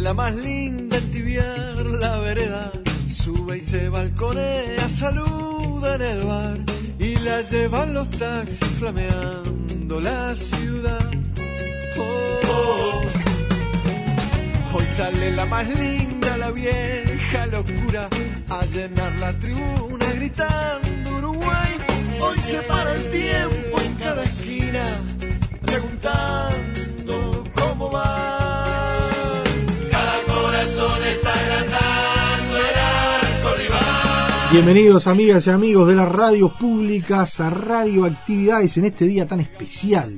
La más linda a tibiar la vereda, sube y se balconea, saluda en el bar y la llevan los taxis flameando la ciudad. Oh. Hoy sale la más linda, la vieja locura, a llenar la tribuna gritando Uruguay. Hoy se para el tiempo en cada esquina, preguntando Bienvenidos amigas y amigos de las radios públicas a Radioactividades en este día tan especial,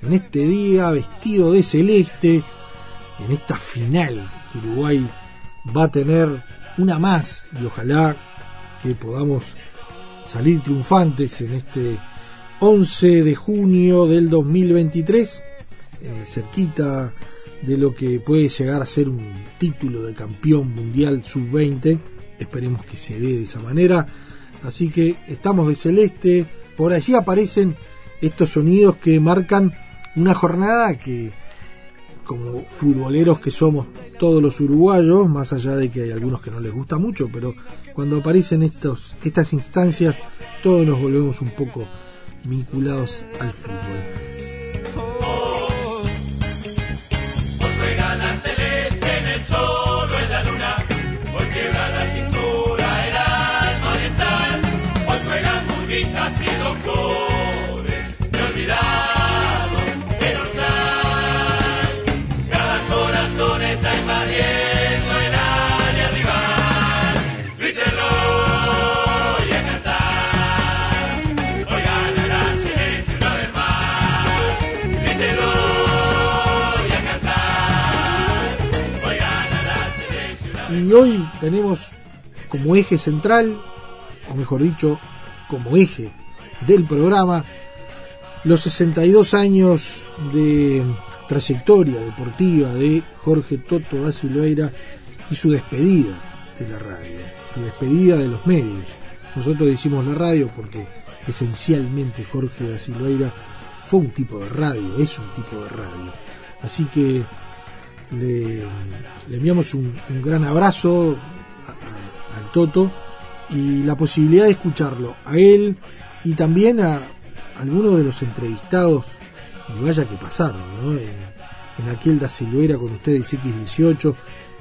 en este día vestido de celeste, en esta final que Uruguay va a tener una más y ojalá que podamos salir triunfantes en este 11 de junio del 2023, eh, cerquita de lo que puede llegar a ser un título de campeón mundial sub-20. Esperemos que se dé de esa manera. Así que estamos de celeste. Por allí aparecen estos sonidos que marcan una jornada que, como futboleros que somos todos los uruguayos, más allá de que hay algunos que no les gusta mucho, pero cuando aparecen estos, estas instancias, todos nos volvemos un poco vinculados al fútbol. Burguitas y doctores. Y olvidamos el orsay. Cada corazón está invadiendo el área rival. Grítenlo y a cantar. Hoy gana la celeste una vez más. Grítenlo y a cantar. Hoy gana la celeste una vez Y hoy tenemos como eje central, o mejor dicho, como eje del programa, los 62 años de trayectoria deportiva de Jorge Toto da Silveira y su despedida de la radio, su despedida de los medios. Nosotros decimos la radio porque esencialmente Jorge da Silveira fue un tipo de radio, es un tipo de radio. Así que le, enviamos un, gran abrazo al Toto y la posibilidad de escucharlo a él y también a algunos de los entrevistados y vaya que pasaron en, aquel da Silveira con ustedes X18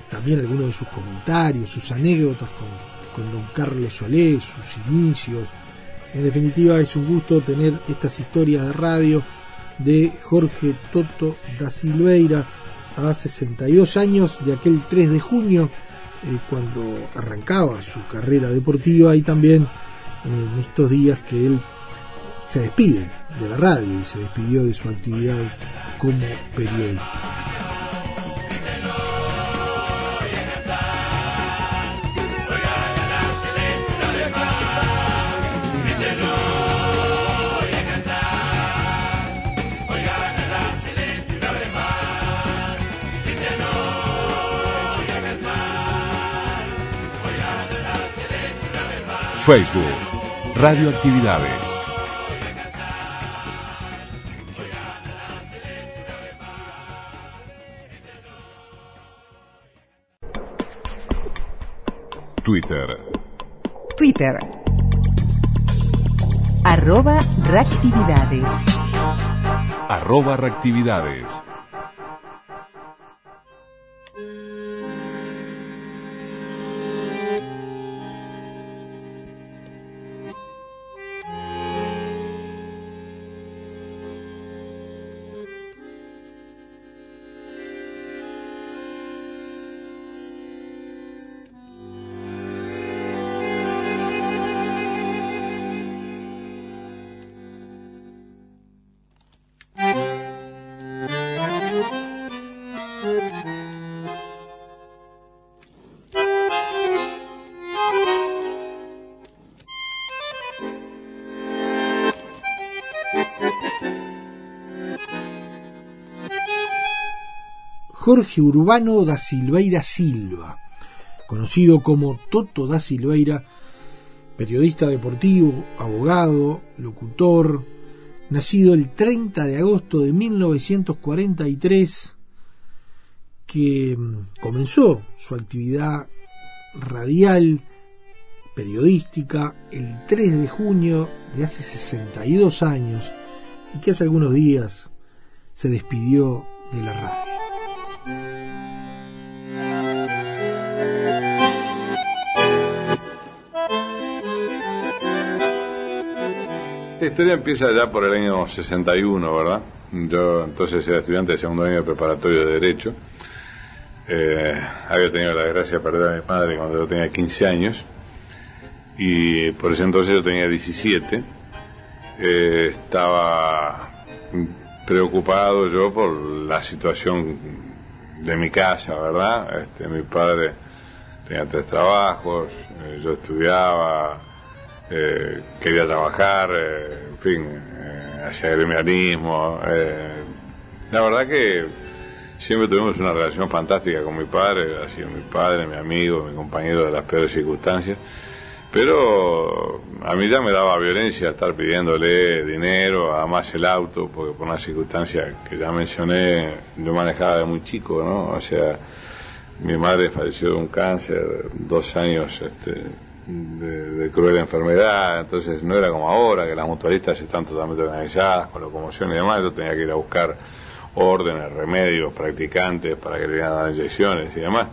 también algunos de sus comentarios sus anécdotas con, con don Carlos Solé sus inicios. En definitiva es un gusto tener estas historias de radio de Jorge Toto da Silveira. A 62 años de aquel 3 de junio eh, cuando arrancaba su carrera deportiva y también en estos días que él se despide de la radio y se despidió de su actividad como periodista. Facebook, Radioactividades. Twitter, Twitter, Arroba reactividades. Arroba reactividades. Jorge Urbano da Silveira Silva, conocido como Toto da Silveira, periodista deportivo, abogado, locutor, nacido el 30 de agosto de 1943, que mm, comenzó su actividad radial, periodística, el 3 de junio de hace 62 años y que hace algunos días se despidió de la radio. Esta historia empieza ya por el año 61, ¿verdad? Yo entonces era estudiante de segundo año de preparatorio de Derecho. Eh, había tenido la desgracia de perder a mi padre cuando yo tenía 15 años. Y por ese entonces yo tenía 17. Eh, estaba preocupado yo por la situación de mi casa, ¿verdad? Este, mi padre tenía tres trabajos, eh, yo estudiaba, eh, quería trabajar, eh, en fin, eh, gremialismo. eh, la verdad que siempre tuvimos una relación fantástica con mi padre, ha sido mi padre, mi amigo, mi compañero de las peores circunstancias. Pero a mí ya me daba violencia estar pidiéndole dinero, además el auto, porque por una circunstancia que ya mencioné, yo manejaba de muy chico, ¿no? O sea, mi madre falleció de un cáncer, dos años este, de, de cruel enfermedad, entonces no era como ahora, que las mutualistas están totalmente organizadas, con locomoción y demás, yo tenía que ir a buscar órdenes, remedios, practicantes para que le dieran inyecciones y demás.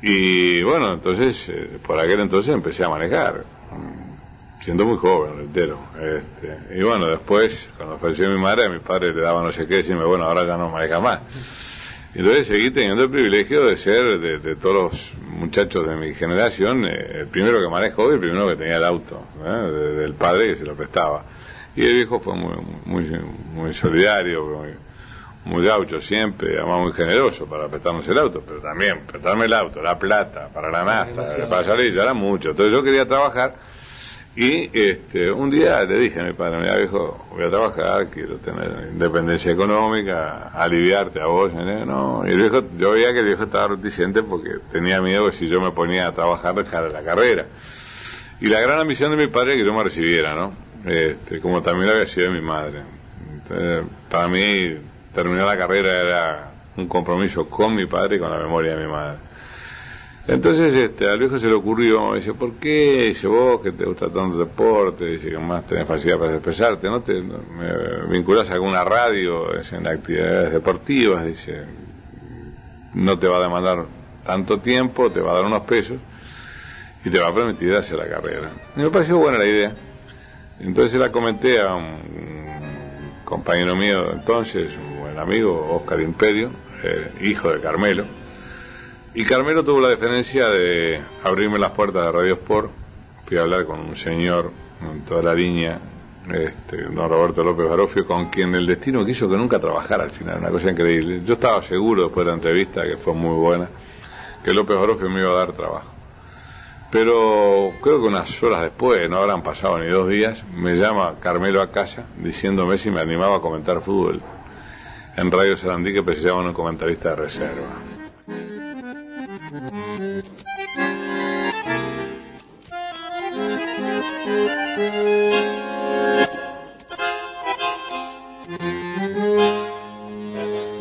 Y bueno, entonces, eh, por aquel entonces empecé a manejar, mm, siendo muy joven, entero. Este, y bueno, después, cuando falleció mi madre, a mi padre le daba no sé qué, decirme, bueno, ahora ya no maneja más. Y Entonces seguí teniendo el privilegio de ser, de, de todos los muchachos de mi generación, eh, el primero que manejo hoy, el primero que tenía el auto, ¿eh? de- del padre que se lo prestaba. Y el viejo fue muy, muy, muy solidario, muy, muy gaucho siempre, además muy generoso para prestarnos el auto, pero también prestarme el auto, la plata, para la nafta, para salir, ya era mucho. Entonces yo quería trabajar y este, un día le dije a mi padre, mira viejo, voy a trabajar, quiero tener independencia económica, aliviarte a vos. No, y el viejo, yo veía que el viejo estaba reticente porque tenía miedo que si yo me ponía a trabajar dejara la carrera. Y la gran ambición de mi padre es que yo me recibiera, ¿no? Este, como también lo había sido de mi madre. Entonces, para mí, terminar la carrera era un compromiso con mi padre y con la memoria de mi madre. Entonces este, al viejo se le ocurrió, dice, ¿por qué? Dice, vos que te gusta tanto el deporte, dice que más tenés facilidad para expresarte, ¿no te me vinculás a alguna radio dice, en actividades deportivas? Dice, no te va a demandar tanto tiempo, te va a dar unos pesos y te va a permitir hacer la carrera. Y me pareció buena la idea. Entonces la comenté a un compañero mío entonces, un buen amigo, Oscar Imperio, eh, hijo de Carmelo. Y Carmelo tuvo la deferencia de abrirme las puertas de Radio Sport. Fui a hablar con un señor en toda la línea, este, don Roberto López Barofio, con quien el destino quiso que nunca trabajara al final, una cosa increíble. Yo estaba seguro después de la entrevista, que fue muy buena, que López Barofio me iba a dar trabajo. Pero creo que unas horas después, no habrán pasado ni dos días, me llama Carmelo a casa diciéndome si me animaba a comentar fútbol en Radio Sarandí que precisaban un comentarista de reserva. Fui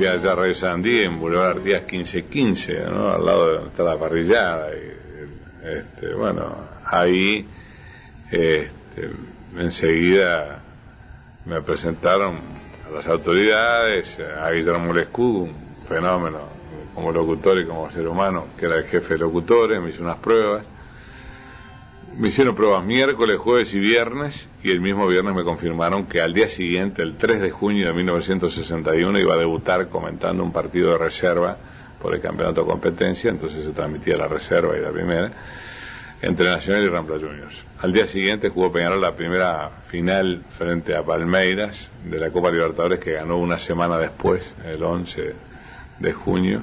allá a Radio Sarandí en Boulevard Artigas 1515, ¿no? al lado de donde está la parrillada. Y, este, bueno, ahí este, enseguida me presentaron a las autoridades, a Guillermo Lescú, un fenómeno como locutor y como ser humano, que era el jefe de locutores, me hizo unas pruebas. Me hicieron pruebas miércoles, jueves y viernes, y el mismo viernes me confirmaron que al día siguiente, el 3 de junio de 1961, iba a debutar comentando un partido de reserva por el campeonato de competencia, entonces se transmitía la reserva y la primera, entre Nacional y Rampla Juniors. Al día siguiente jugó Peñarol la primera final frente a Palmeiras de la Copa Libertadores que ganó una semana después, el 11 de junio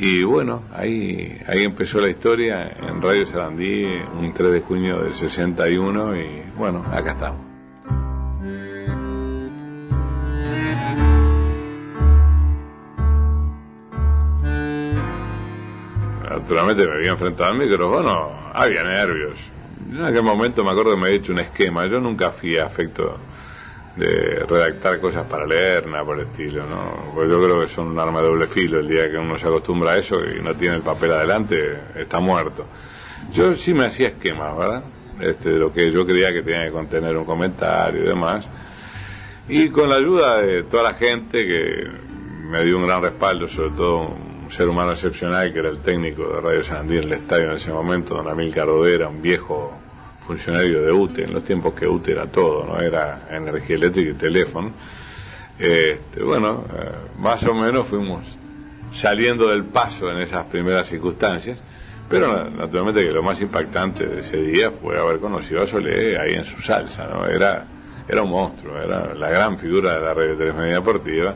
y bueno, ahí, ahí empezó la historia en Radio Sarandí, un 3 de junio del 61 y bueno, acá estamos. Naturalmente me había enfrentado al micrófono, había nervios. En aquel momento me acuerdo que me había hecho un esquema, yo nunca fui afecto de redactar cosas para leer, nada por el estilo, ¿no? Pues yo creo que son un arma de doble filo. El día que uno se acostumbra a eso y no tiene el papel adelante, está muerto. Yo sí me hacía esquemas, ¿verdad? Este, lo que yo creía que tenía que contener un comentario y demás. Y con la ayuda de toda la gente que me dio un gran respaldo, sobre todo un ser humano excepcional que era el técnico de Radio Sandí en el estadio en ese momento, don Amil Carodera, un viejo funcionario de UTE, en los tiempos que UTE era todo, no era energía eléctrica y teléfono. Este, bueno, eh, más o menos fuimos saliendo del paso en esas primeras circunstancias, pero naturalmente que lo más impactante de ese día fue haber conocido a Solé ahí en su salsa, ¿no? Era, era un monstruo, era la gran figura de la radio telefonía deportiva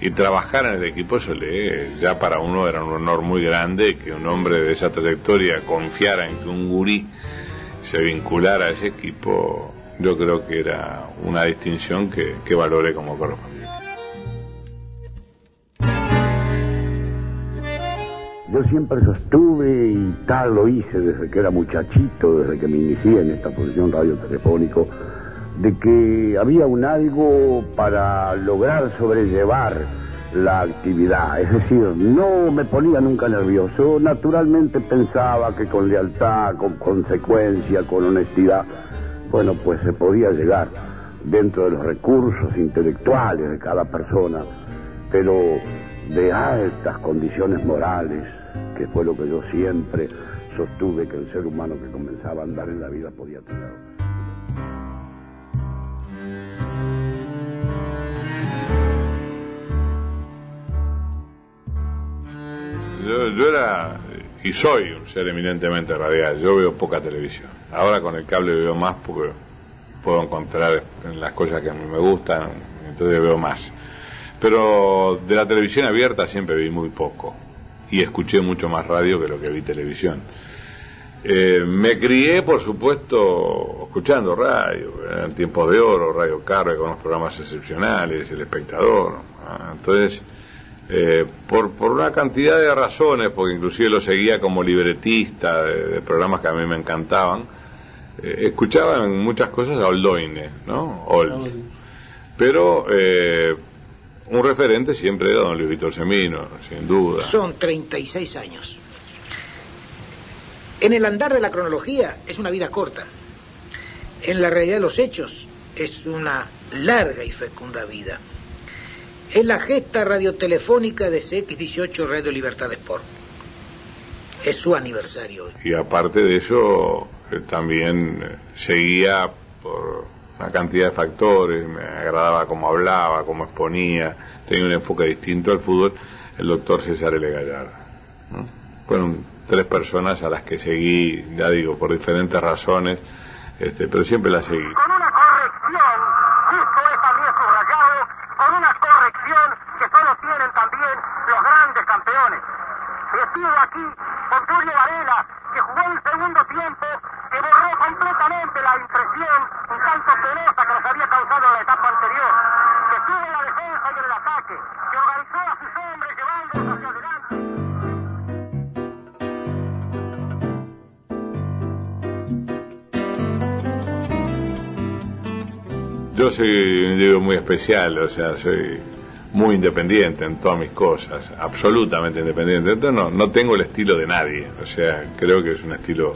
y trabajar en el equipo Solé ya para uno era un honor muy grande que un hombre de esa trayectoria confiara en que un gurí se vinculara a ese equipo, yo creo que era una distinción que, que valoré como corresponde. Yo siempre sostuve y tal lo hice desde que era muchachito, desde que me inicié en esta posición radio telefónico, de que había un algo para lograr sobrellevar la actividad, es decir, no me ponía nunca nervioso, naturalmente pensaba que con lealtad, con consecuencia, con honestidad, bueno, pues se podía llegar dentro de los recursos intelectuales de cada persona, pero de altas condiciones morales, que fue lo que yo siempre sostuve que el ser humano que comenzaba a andar en la vida podía tener. Yo, era y soy un ser eminentemente radial. Yo veo poca televisión. Ahora con el cable veo más porque puedo encontrar las cosas que me gustan, entonces veo más. Pero de la televisión abierta siempre vi muy poco y escuché mucho más radio que lo que vi televisión. Eh, me crié, por supuesto, escuchando radio, en tiempos de oro, Radio Carve con unos programas excepcionales, El Espectador. Entonces, eh, por, por una cantidad de razones, porque inclusive lo seguía como libretista de, programas que a mí me encantaban, eh, escuchaba en muchas cosas a Oldoine, ¿no? Pero eh, un referente siempre era don Luis Víctor Semino, sin duda. Son 36 años. En el andar de la cronología es una vida corta. En la realidad de los hechos es una larga y fecunda vida es la gesta radiotelefónica de CX18 Radio Libertad Sport. Es su aniversario. Y aparte de eso, eh, también eh, seguía por una cantidad de factores, me agradaba cómo hablaba, cómo exponía, tenía un enfoque distinto al fútbol, el doctor César L. Gallardo. Fueron tres personas a las que seguí, ya digo, por diferentes razones, este, pero siempre las seguí. Estuvo aquí con Tulio Varela, que jugó un segundo tiempo que borró completamente la impresión un tanto penosa que nos había causado en la etapa anterior, que estuvo en la defensa y en el ataque, que organizó a sus hombres llevándolos hacia adelante. Yo soy un individuo muy especial, o sea, soy muy independiente en todas mis cosas, absolutamente independiente. Entonces no, tengo el estilo de nadie, o sea, creo que es un estilo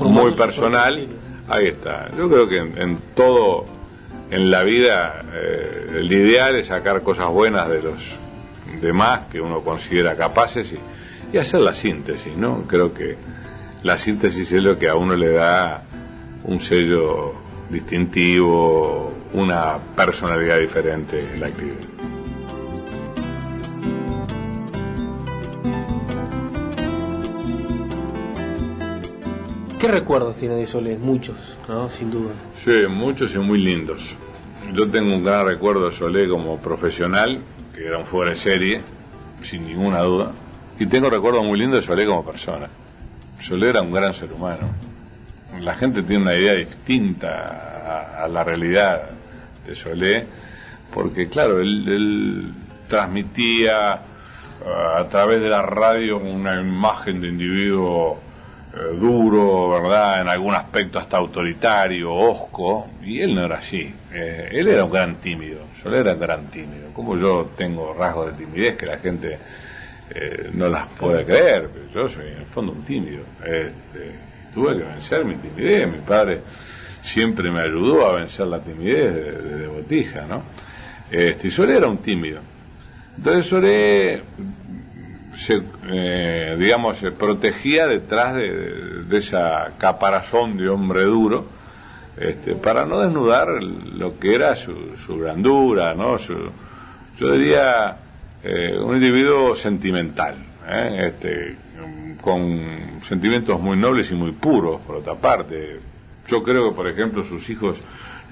muy personal, Ahí está. Yo creo que en, en todo, en la vida, eh, el ideal es sacar cosas buenas de los demás que uno considera capaces y, y hacer la síntesis, ¿no? Creo que la síntesis es lo que a uno le da un sello distintivo, una personalidad diferente en la actividad. ¿Qué recuerdos tiene de Solés? Muchos, ¿no? Sin duda. Sí, muchos y muy lindos. Yo tengo un gran recuerdo de Solé como profesional, que era un fuera de serie, sin ninguna duda. Y tengo recuerdos muy lindos de Solé como persona. Solé era un gran ser humano. La gente tiene una idea distinta a, la realidad de Solé, porque claro, él, transmitía uh, a través de la radio una imagen de individuo eh, duro, ¿verdad? En algún aspecto hasta autoritario, osco, y él no era así. Eh, él era un gran tímido, Solé era un gran tímido. Como yo tengo rasgos de timidez que la gente eh, no las puede creer, pero yo soy en el fondo un tímido. Este, tuve que vencer mi timidez, mi padre siempre me ayudó a vencer la timidez de, de, botija, ¿no? Este, y Solé era un tímido. Entonces Solé se, eh, digamos, se protegía detrás de, esa caparazón de hombre duro, este, para no desnudar lo que era su, su grandura, ¿no? Yo diría eh, un individuo sentimental, ¿eh? este, con sentimientos muy nobles y muy puros, por otra parte. Yo creo que, por ejemplo, sus hijos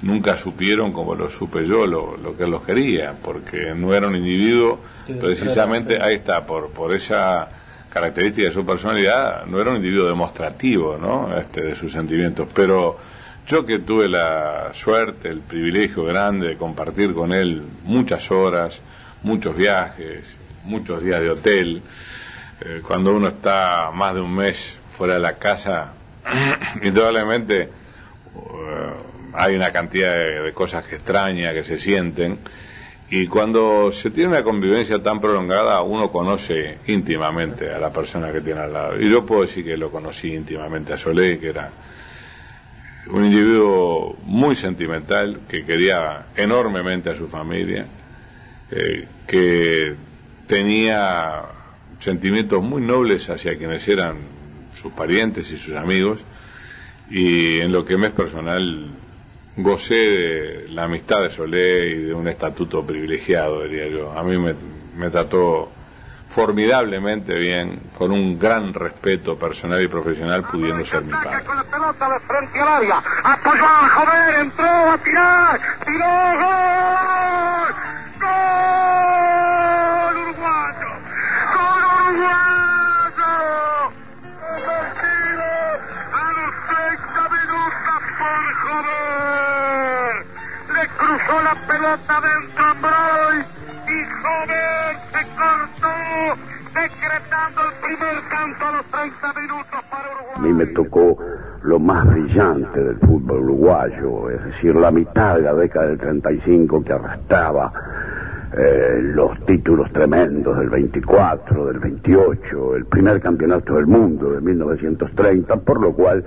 nunca supieron como lo supe yo lo, lo que él los quería, porque no era un individuo, precisamente, ahí está, por, por esa característica de su personalidad, no era un individuo demostrativo, ¿no? Este, de sus sentimientos, pero yo que tuve la suerte, el privilegio grande de compartir con él muchas horas, muchos viajes, muchos días de hotel, eh, cuando uno está más de un mes fuera de la casa, indudablemente uh, hay una cantidad de, cosas que extraña, que se sienten, y cuando se tiene una convivencia tan prolongada, uno conoce íntimamente a la persona que tiene al lado. Y yo puedo decir que lo conocí íntimamente a Solé, que era un individuo muy sentimental, que quería enormemente a su familia, eh, que tenía sentimientos muy nobles hacia quienes eran sus parientes y sus amigos, y en lo que me es personal gocé de la amistad de Solé y de un estatuto privilegiado, diría yo. A mí me, trató formidablemente bien, con un gran respeto personal y profesional, pudiendo ser mi padre. Pelota dentro a Broy y joder se cortó decretando el primer canto a los 30 minutos para Uruguay. A mí me tocó lo más brillante del fútbol uruguayo, es decir, la mitad de la década del 35 que arrastraba eh, los títulos tremendos del 24, del 28, el primer campeonato del mundo de 1930, por lo cual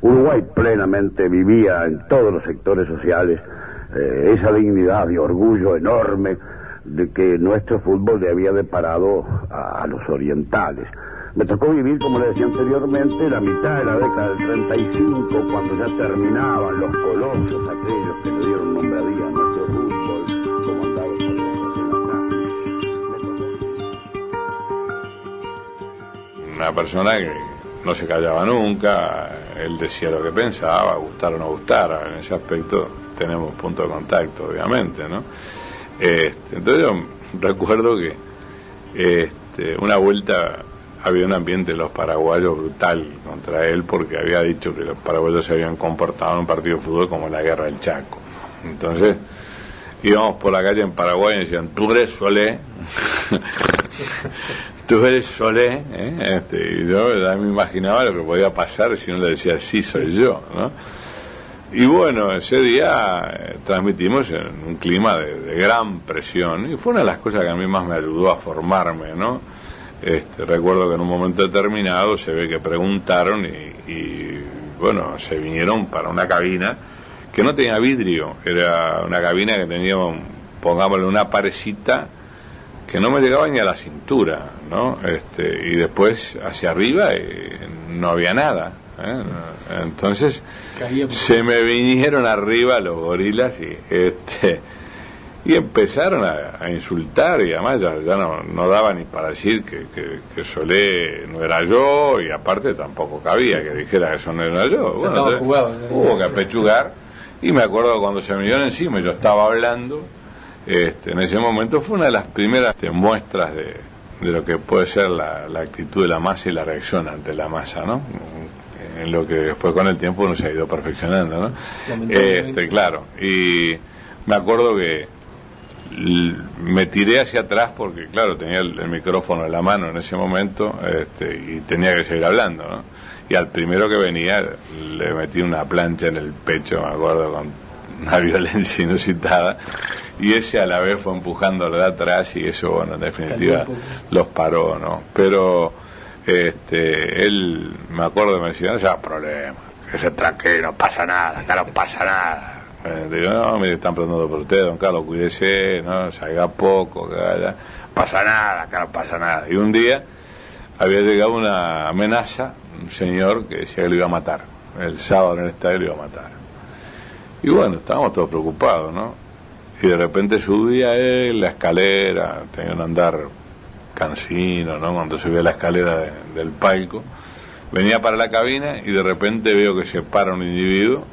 Uruguay plenamente vivía en todos los sectores sociales eh, esa dignidad y orgullo enorme de que nuestro fútbol le había deparado a, los orientales. Me tocó vivir, como le decía anteriormente, la mitad de la década del 35, cuando ya terminaban los colosos aquellos que le dieron nombre a día a nuestro fútbol, comandados por Una persona que no se callaba nunca, él decía lo que pensaba, gustar o no gustar, en ese aspecto tenemos punto de contacto, obviamente, ¿no? Este, entonces yo recuerdo que este, una vuelta había un ambiente de los paraguayos brutal contra él porque había dicho que los paraguayos se habían comportado en un partido de fútbol como la guerra del Chaco. Entonces íbamos por la calle en Paraguay y decían, tú eres Solé, tú eres Solé, ¿eh? este, y yo ya me imaginaba lo que podía pasar si uno le decía, sí, soy yo, ¿no? Y bueno, ese día eh, transmitimos en un clima de, de, gran presión y fue una de las cosas que a mí más me ayudó a formarme, ¿no? Este, recuerdo que en un momento determinado se ve que preguntaron y, y bueno, se vinieron para una cabina que no tenía vidrio, era una cabina que tenía, pongámosle, una parecita que no me llegaba ni a la cintura, ¿no? Este, y después hacia arriba eh, no había nada. ¿eh? Entonces Caía se me vinieron arriba los gorilas y este y empezaron a, a insultar y además ya, ya no, no daba ni para decir que, que, que Solé no era yo y aparte tampoco cabía que dijera que eso no era yo. Bueno, entonces jugado, hubo que apechugar y me acuerdo cuando se me vinieron encima y yo estaba hablando, este, en ese momento fue una de las primeras muestras de, de lo que puede ser la, la actitud de la masa y la reacción ante la masa, ¿no? En lo que después con el tiempo uno se ha ido perfeccionando, ¿no? Este, claro, y me acuerdo que me tiré hacia atrás porque, claro, tenía el, el micrófono en la mano en ese momento este, y tenía que seguir hablando, ¿no? Y al primero que venía le metí una plancha en el pecho, me acuerdo, con una violencia inusitada, y ese a la vez fue empujándolo de atrás y eso, bueno, en definitiva los paró, ¿no? Pero este, él, me acuerdo, me decía, no sea problema, que se tranquilo, no pasa nada, acá no pasa nada. Eh, digo, no, mire, están preguntando por usted, don Carlos, cuídese, no, salga poco, vaya, pasa nada, acá no pasa nada. Y un día había llegado una amenaza, un señor que decía que lo iba a matar, el sábado en el estadio lo iba a matar. Y bueno, estábamos todos preocupados, ¿no? Y de repente subía él la escalera, tenía un andar cansino, ¿no? Cuando subía la escalera de- del palco, venía para la cabina y de repente veo que se para un individuo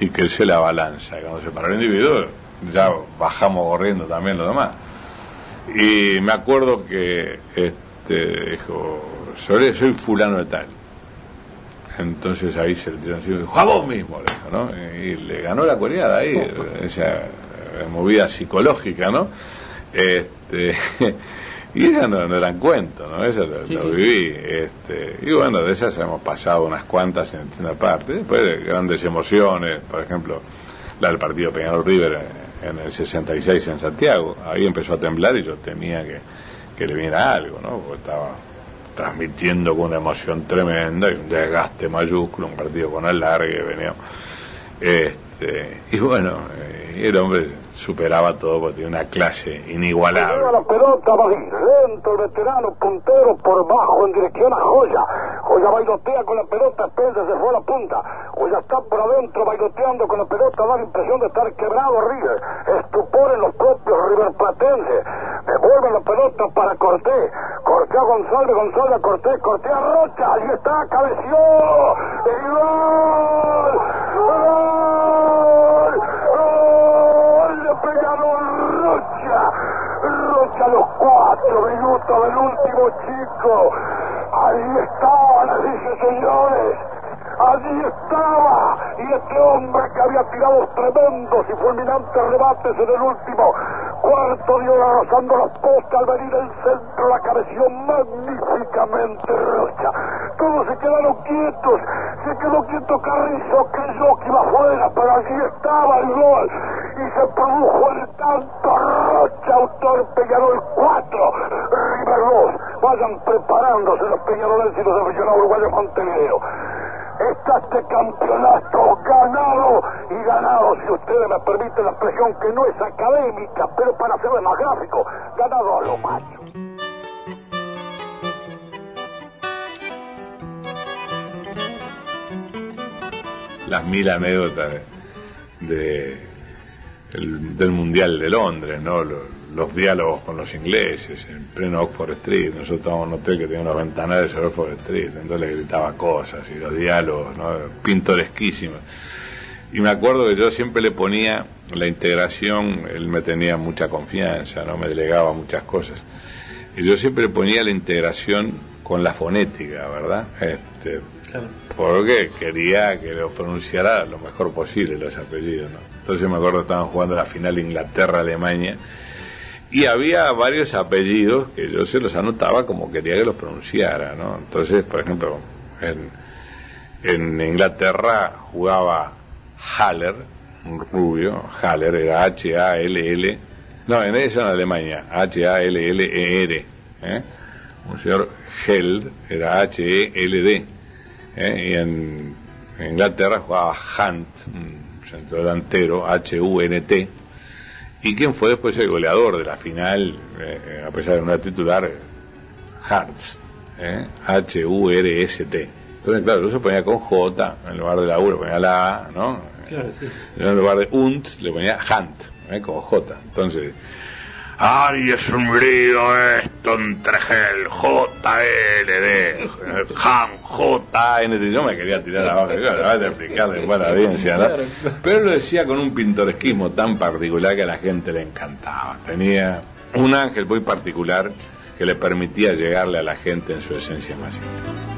y que él se la abalanza. Cuando se para el individuo, ya bajamos corriendo también los demás. Y me acuerdo que este dijo, soy, soy fulano de tal. Entonces ahí se le tiró encima y dijo, a vos mismo, le dijo, ¿no? Y le ganó la coreada ahí, esa eh, movida psicológica, ¿no? Este, y esas no, no eran cuentos, ¿no? Eso lo, Sí, lo sí, viví. Este, y bueno, de esas hemos pasado unas cuantas en una parte. Después de grandes emociones, por ejemplo, la del partido Peñarol River en, en el 66 en Santiago. Ahí empezó a temblar y yo temía que, que le viniera algo, ¿no? Porque estaba transmitiendo con una emoción tremenda y un desgaste mayúsculo, un partido con alargue, venía. Este, y bueno, eh, el hombre superaba todo porque tenía una clase inigualable. La pelota, va lento el veterano, puntero por bajo en dirección a Joya. Joya bailotea con la pelota, Spencer se fue a la punta. Joya está por adentro bailoteando con la pelota, da la impresión de estar quebrado River. Estupor en los propios River Platense. Devuelve la pelota para Cortés. Cortés a González, González a Cortés, Cortés a Rocha. Allí está, cabeció. ¡Y gol! ¡Gol! ¡Gol de Peñarol Rocha! Rocha los cuatro minutos del último chico. Ahí estaban, dice señores. Allí estaba. Y este hombre que había tirado tremendos y fulminantes rebates en el último cuarto de hora rozando la posta al venir el centro la cabeció magníficamente Rocha. Todos se quedaron quietos. Se quedó quieto Carrizo, creyó que iba afuera, pero allí estaba el gol. Y se produjo el tanto Rocha, autor Peñarol 4, River 2. Vayan preparándose los peñarolenses y los aficionados uruguayos Montevideo. Está este campeonato ganado y ganado, si ustedes me permiten la expresión que no es académica, pero para hacerlo más gráfico, ganado a lo macho. las mil anécdotas de, de- el- del Mundial de Londres, ¿no? Los diálogos con los ingleses en pleno Oxford Street. Nosotros estábamos en un hotel que tenía unos ventanales sobre Oxford Street, entonces le gritaba cosas y los diálogos, ¿no? Pintoresquísimos. Y me acuerdo que yo siempre le ponía la integración, él me tenía mucha confianza, no me delegaba muchas cosas. Y yo siempre le ponía la integración con la fonética, ¿verdad? Este, Claro. porque quería que lo pronunciara lo mejor posible los apellidos, ¿no? Entonces me acuerdo que estaban jugando la final Inglaterra-Alemania y había varios apellidos que yo se los anotaba como quería que los pronunciara, ¿no? Entonces, por ejemplo, en, en Inglaterra jugaba Haller, un rubio, Haller era H-A-L-L, no, en eso en Alemania, H-A-L-L-E-R, ¿eh? un señor Held era H-E-L-D, ¿eh? y en Inglaterra jugaba Hunt, un centro delantero, H-U-N-T, y quien fue después el goleador de la final, eh, a pesar de no titular, Hartz, ¿eh? H-U-R-S-T. Entonces, claro, yo se ponía con J, en lugar de la U le ponía la A, ¿no? Claro, sí. En lugar de UNT le ponía Hunt, ¿eh? con J. Entonces, ¡ay, es un lío esto entre el J-L-D! Ham, J-N-T. Yo me quería tirar abajo, claro, a explicarle para la audiencia, ¿no? Pero lo decía con un pintoresquismo tan particular que a la gente le encantaba. Tenía un ángel muy particular que le permitía llegarle a la gente en su esencia más íntima.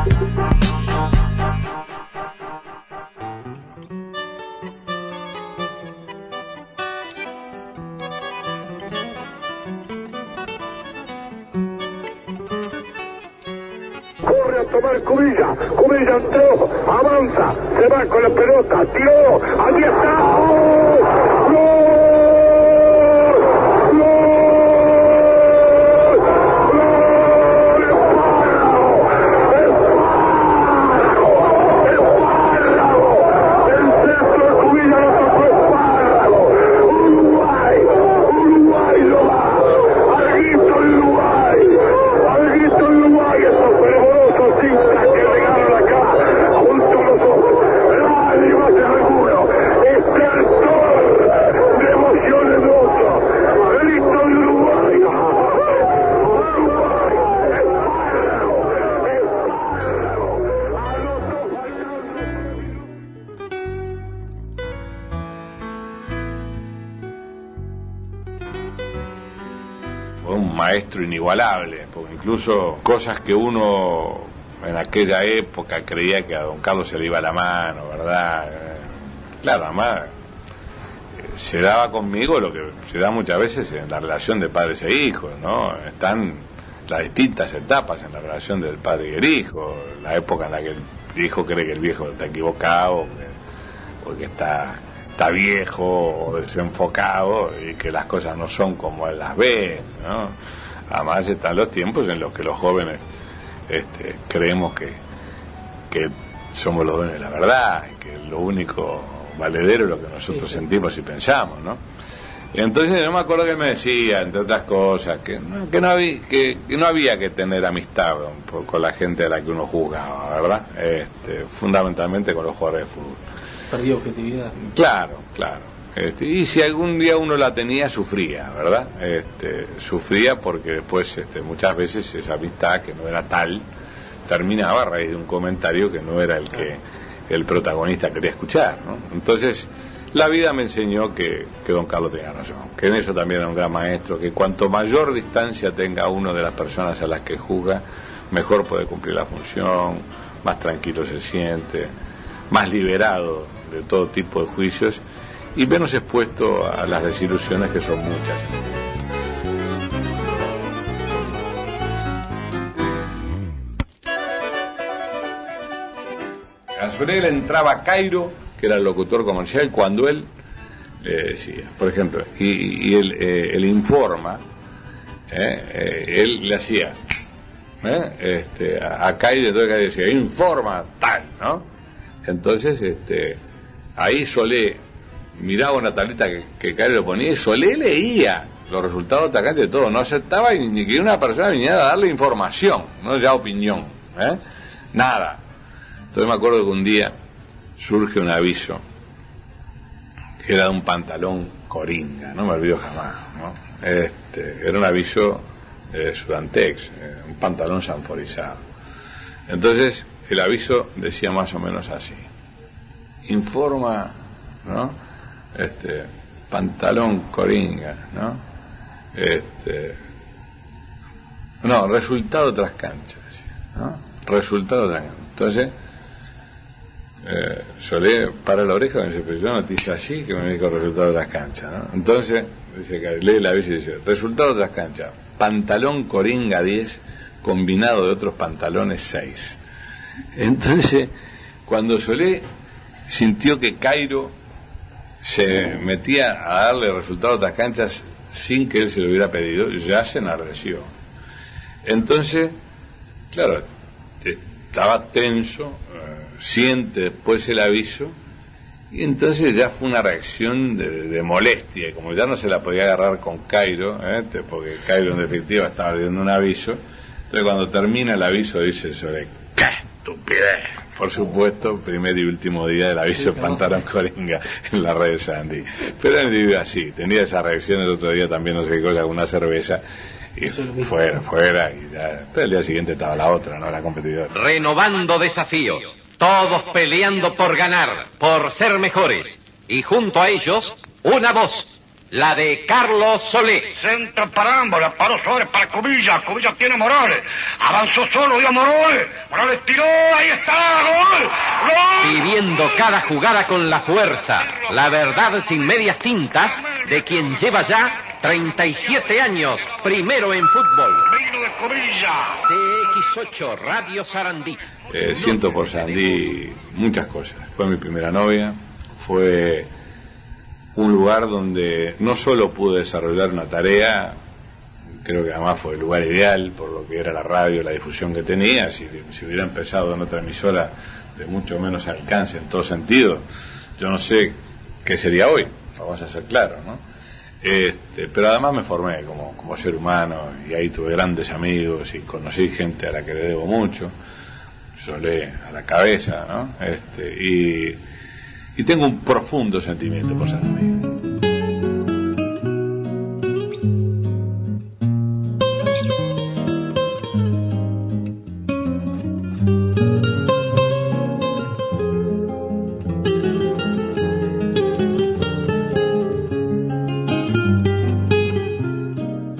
Inigualable, porque incluso cosas que uno en aquella época creía que a don Carlos se le iba la mano, ¿verdad? Eh, Claro, además eh, se daba conmigo lo que se da muchas veces en la relación de padres e hijos, ¿no? Están las distintas etapas en la relación del padre y el hijo, la época en la que el hijo cree que el viejo está equivocado, o que está, está viejo o desenfocado y que las cosas no son como él las ve, ¿no? Además están los tiempos en los que los jóvenes este, creemos que, que somos los dueños de la verdad que lo único valedero es lo que nosotros Sí, sí. sentimos y pensamos, ¿no? Entonces yo me acuerdo que me decía, entre otras cosas, que no, que no, había, que, que no había que tener amistad con, con la gente a la que uno juzgaba, ¿verdad? Este, fundamentalmente con los jugadores de fútbol. Perdió objetividad. Claro, claro. Este, y si algún día uno la tenía, sufría, ¿verdad? Este, sufría porque después este, muchas veces esa amistad que no era tal terminaba a raíz de un comentario que no era el que el protagonista quería escuchar, ¿no? Entonces, la vida me enseñó que, que don Carlos tenía razón, que en eso también era un gran maestro, que cuanto mayor distancia tenga uno de las personas a las que juzga, mejor puede cumplir la función, más tranquilo se siente, más liberado de todo tipo de juicios y menos expuesto a las desilusiones que son muchas. A Sorel entraba a Cairo, que era el locutor comercial, cuando él le decía, por ejemplo, y, y él, eh, informa, eh, eh, él le hacía, ¿eh? este, a, a Cairo, entonces Cairo decía, informa tal, ¿no? Entonces, este, ahí Solé miraba una tableta que, que Cairo le ponía y Solé leía los resultados atacantes de todo, no aceptaba ni, que una persona viniera a darle información, no ya opinión, ¿eh? nada. Entonces me acuerdo que un día surge un aviso que era de un pantalón coringa, no me olvido jamás, ¿no? Este, era un aviso de Sudantex, eh, un pantalón sanforizado. Entonces el aviso decía más o menos así, informa, ¿no? Este, pantalón coringa, ¿no? Este, no, resultado tras cancha, ¿no? Resultado tras cancha. Entonces, eh, para la oreja y me dice, pero yo no te hice así que me dijo resultado de las canchas, ¿no? Entonces, dice que lee el aviso y dice, resultado de otras canchas, pantalón Coringa 10, combinado de otros pantalones 6. Entonces, cuando Solé sintió que Cairo se metía a darle resultados a otras canchas sin que él se lo hubiera pedido, ya se enardeció. Entonces, claro, estaba tenso, eh, siente después el aviso, y entonces ya fue una reacción de, molestia, y como ya no se la podía agarrar con Cairo, ¿eh? Porque Cairo en definitiva estaba dando un aviso, entonces cuando termina el aviso dice sobre ¡qué estupidez! Por supuesto, primer y último día del aviso pantalón coringa en la red de Sandy. Pero él vive así, tenía esa reacción el otro día también, no sé qué cosa, con una cerveza, y fuera, fuera, y ya, pero el día siguiente estaba la otra, ¿no? La competidora. renovando desafíos, todos peleando por ganar, por ser mejores, y junto a ellos, una voz, la de Carlos Solé. Centro parámbola, paró sobre para Cubilla, Cubilla tiene Morales, avanzó solo, dio a Morales, Morales tiró, ahí está, gol, gol. Viviendo cada jugada con la fuerza, la verdad sin medias tintas de quien lleva ya 37 años, primero en fútbol. Vino de Cubilla. CX8 Radio Sarandí. Eh, siento por Sandy muchas cosas. Fue mi primera novia, fue un lugar donde no solo pude desarrollar una tarea, creo que además fue el lugar ideal por lo que era la radio, la difusión que tenía, si, hubiera empezado en otra emisora de mucho menos alcance en todo sentido, yo no sé qué sería hoy, vamos a ser claros, ¿no? Este, pero además me formé como, como ser humano y ahí tuve grandes amigos y conocí gente a la que le debo mucho. Solé a la cabeza, ¿no? Este, y, y tengo un profundo sentimiento por San Domingo.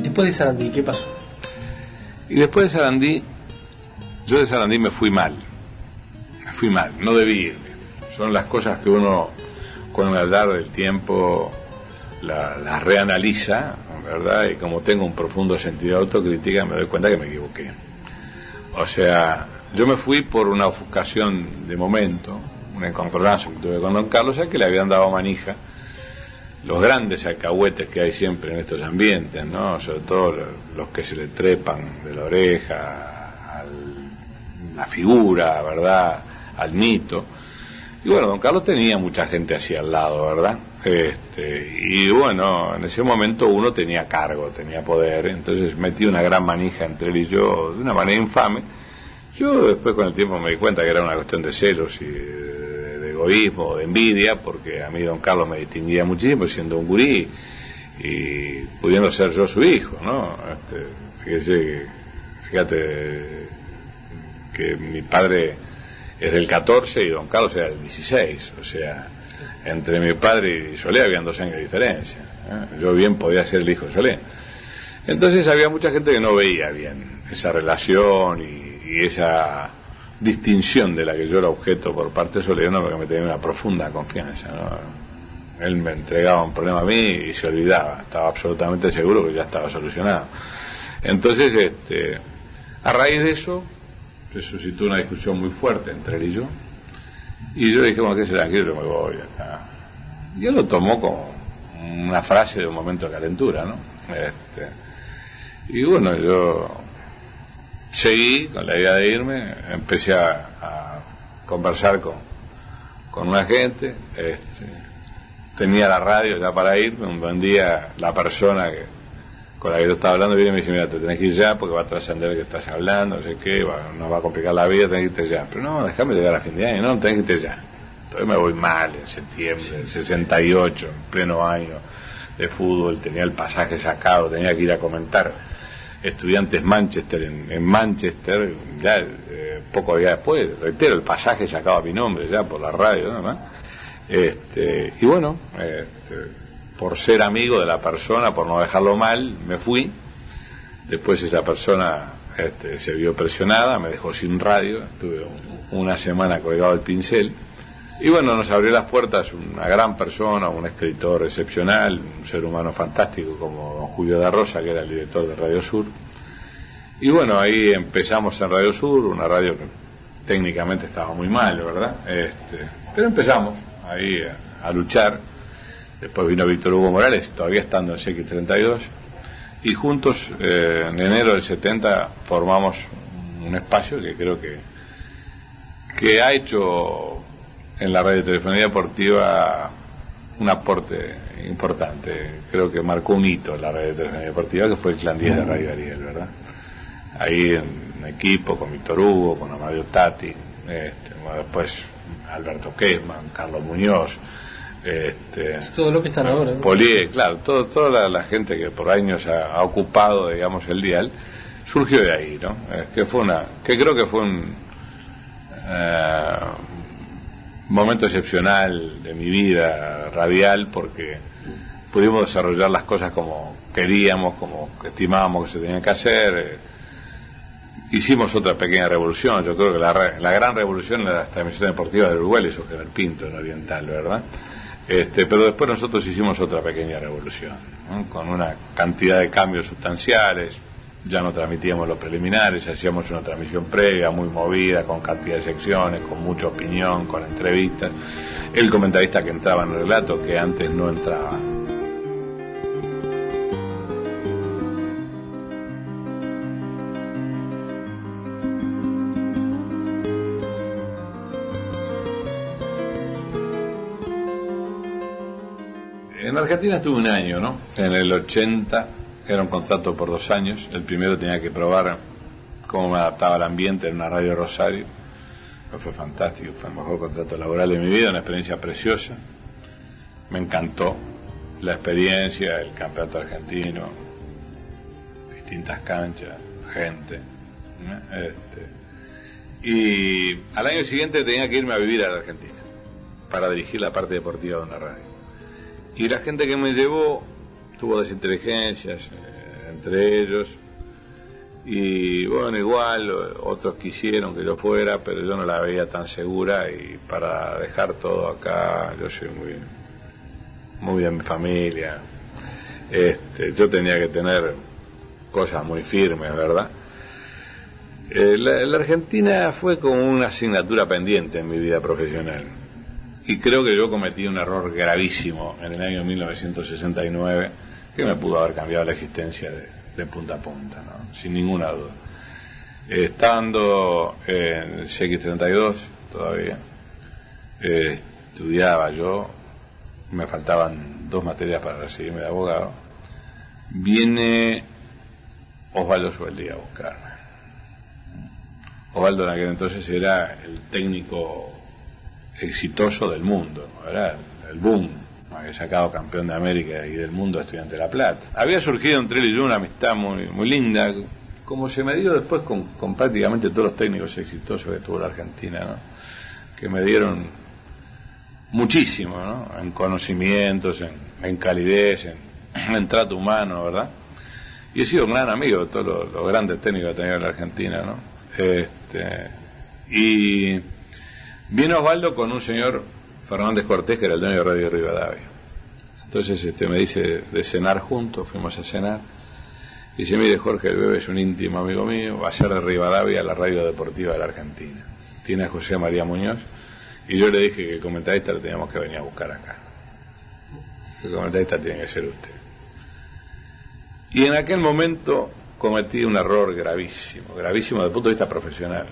Después de Sarandí, ¿qué pasó? Y después de Sarandí, yo de Sarandí me fui mal. Me fui mal, no debí irme. Son las cosas que uno, con el andar del tiempo, la- las reanaliza, ¿verdad? Y como tengo un profundo sentido de autocrítica, me doy cuenta que me equivoqué. O sea, yo me fui por una ofuscación de momento, un encontronazo que tuve con don Carlos, ya que le habían dado manija los grandes alcahuetes que hay siempre en estos ambientes, ¿no? Sobre todo los que se le trepan de la oreja a la figura, ¿verdad? Al mito. Y bueno, don Carlos tenía mucha gente así al lado, ¿verdad? Este, y bueno, en ese momento uno tenía cargo, tenía poder, entonces metí una gran manija entre él y yo de una manera infame. Yo después con el tiempo me di cuenta que era una cuestión de celos y de, egoísmo, de envidia, porque a mí don Carlos me distinguía muchísimo siendo un gurí y pudiendo ser yo su hijo, ¿no? Este, fíjese fíjate que mi padre es del 14 y don Carlos era del 16, o sea, entre mi padre y Solé habían dos años de diferencia. ¿eh? Yo bien podía ser el hijo de Solé. Entonces había mucha gente que no veía bien esa relación y, esa distinción de la que yo era objeto por parte de Solé, ¿no? porque me tenía una profunda confianza. ¿no? Él me entregaba un problema a mí y se olvidaba, estaba absolutamente seguro que ya estaba solucionado. Entonces, este, a raíz de eso, se suscitó una discusión muy fuerte entre él y yo. Y yo dije, bueno, ¿qué será? Que yo me voy acá. Y él lo tomó como una frase de un momento de calentura, ¿no? Este, y bueno, yo seguí con la idea de irme, empecé a, a conversar con, con una gente, este, tenía la radio ya para irme, un buen día la persona que, con la que yo estaba hablando viene y me dice, mira, te tenés que ir ya porque va a trascender que estás hablando, no sé qué, va, nos va a complicar la vida, tenés que irte ya. Pero no, déjame llegar a fin de año, no, tenés que irte ya. Entonces me voy mal en septiembre, en 68, en pleno año de fútbol, tenía el pasaje sacado, tenía que ir a comentar estudiantes Manchester en, en Manchester, ya eh, poco día después, reitero, el pasaje sacado a mi nombre ya por la radio, nada más. Este, y bueno, este, por ser amigo de la persona, por no dejarlo mal, me fui. Después esa persona este, se vio presionada, me dejó sin radio, estuve un- una semana colgado el pincel. Y bueno, nos abrió las puertas una gran persona, un escritor excepcional, un ser humano fantástico como don Julio da Rosa, que era el director de Radio Sur. Y bueno, ahí empezamos en Radio Sur, una radio que técnicamente estaba muy mal, ¿verdad? Este, pero empezamos ahí a luchar. Después vino Víctor Hugo Morales, todavía estando en CX32. Y juntos, eh, en enero del 70, formamos un espacio que creo que, que ha hecho en la radio telefonía deportiva un aporte importante. Creo que marcó un hito en la radio telefonía deportiva, que fue el clan 10 de Radio Ariel, ¿verdad? Ahí en equipo, con Víctor Hugo, con Amadio Tati, este, después Alberto Kesman, Carlos Muñoz, este, Todo lo que están ahora. claro, todo, toda la, la gente que por años ha, ha ocupado, digamos, el dial, surgió de ahí, ¿no? Eh, que fue una, que creo que fue un eh, momento excepcional de mi vida radial porque pudimos desarrollar las cosas como queríamos, como estimábamos que se tenían que hacer. hicimos otra pequeña revolución, yo creo que la, la gran revolución de las transmisiones deportivas del Uruguay hizo Gerard Pinto en Oriental, ¿verdad? Este, pero después nosotros hicimos otra pequeña revolución, con una cantidad de cambios sustanciales, ya no transmitíamos los preliminares, hacíamos una transmisión previa, muy movida, con cantidad de secciones, con mucha opinión, con entrevistas, el comentarista que entraba en el relato, que antes no entraba. Argentina estuve un año, ¿no? En el 80 era un contrato por dos años. El primero tenía que probar cómo me adaptaba al ambiente en una radio Rosario. Fue fantástico, fue el mejor contrato laboral de mi vida, una experiencia preciosa. Me encantó la experiencia, el campeonato argentino, distintas canchas, gente. Este, y al año siguiente tenía que irme a vivir a la Argentina para dirigir la parte deportiva de una radio. Y la gente que me llevó tuvo desinteligencias, eh, entre ellos. Y bueno, igual otros quisieron que yo fuera, pero yo no la veía tan segura y para dejar todo acá, yo soy muy, muy de mi familia. Este, yo tenía que tener cosas muy firmes, ¿verdad? Eh, la, la Argentina fue como una asignatura pendiente en mi vida profesional. Y creo que yo cometí un error gravísimo en el año 1969 que me pudo haber cambiado la existencia de, punta a punta, ¿no? sin ninguna duda. Estando en CX32 todavía, eh, estudiaba yo, me faltaban dos materias para recibirme de abogado, viene Osvaldo Sueldía a buscarme. Osvaldo en aquel entonces era el técnico exitoso del mundo, era el boom, había sacado campeón de América y del mundo estudiante de La Plata. Había surgido entre él y yo una amistad muy, muy linda, como se me dio después con, con prácticamente todos los técnicos exitosos que tuvo la Argentina, ¿no? que me dieron muchísimo, ¿no? en conocimientos, en, en calidez, en, en trato humano, ¿verdad? Y he sido un gran amigo de todos los, los grandes técnicos que ha tenido la Argentina, ¿no? Este, y vino Osvaldo con un señor Fernández Cortés, que era el dueño de Radio Rivadavia. Entonces este, me dice de cenar juntos, fuimos a cenar. Y dice, mire Jorge, el bebé es un íntimo amigo mío, va a ser de Rivadavia la radio deportiva de la Argentina. Tiene a José María Muñoz. Y yo le dije que el comentarista lo teníamos que venir a buscar acá. El comentarista tiene que ser usted. Y en aquel momento cometí un error gravísimo, gravísimo desde el punto de vista profesional.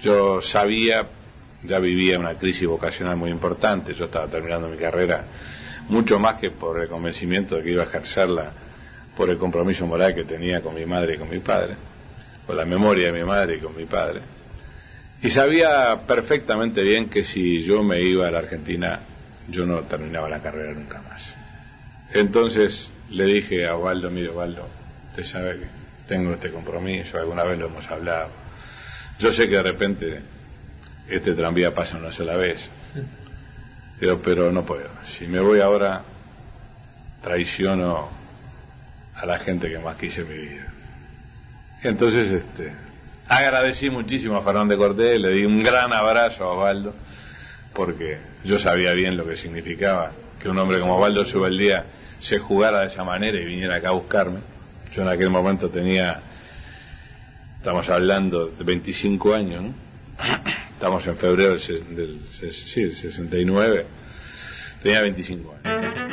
Yo sabía, ya vivía una crisis vocacional muy importante, yo estaba terminando mi carrera, mucho más que por el convencimiento de que iba a ejercerla, por el compromiso moral que tenía con mi madre y con mi padre, por la memoria de mi madre y con mi padre. Y sabía perfectamente bien que si yo me iba a la Argentina, yo no terminaba la carrera nunca más. Entonces le dije a Osvaldo, mire Osvaldo, usted sabe que tengo este compromiso, alguna vez lo hemos hablado. Yo sé que de repente este tranvía pasa una sola vez, pero, pero no puedo. Si me voy ahora, traiciono a la gente que más quise en mi vida. Entonces, este, agradecí muchísimo a Fernández Cortés, le di un gran abrazo a Osvaldo, porque yo sabía bien lo que significaba que un hombre como Waldo Subeldía se jugara de esa manera y viniera acá a buscarme. Yo en aquel momento tenía, estamos hablando de 25 años, ¿no? Estamos en febrero del, del ses- sí, del 69, tenía 25 años.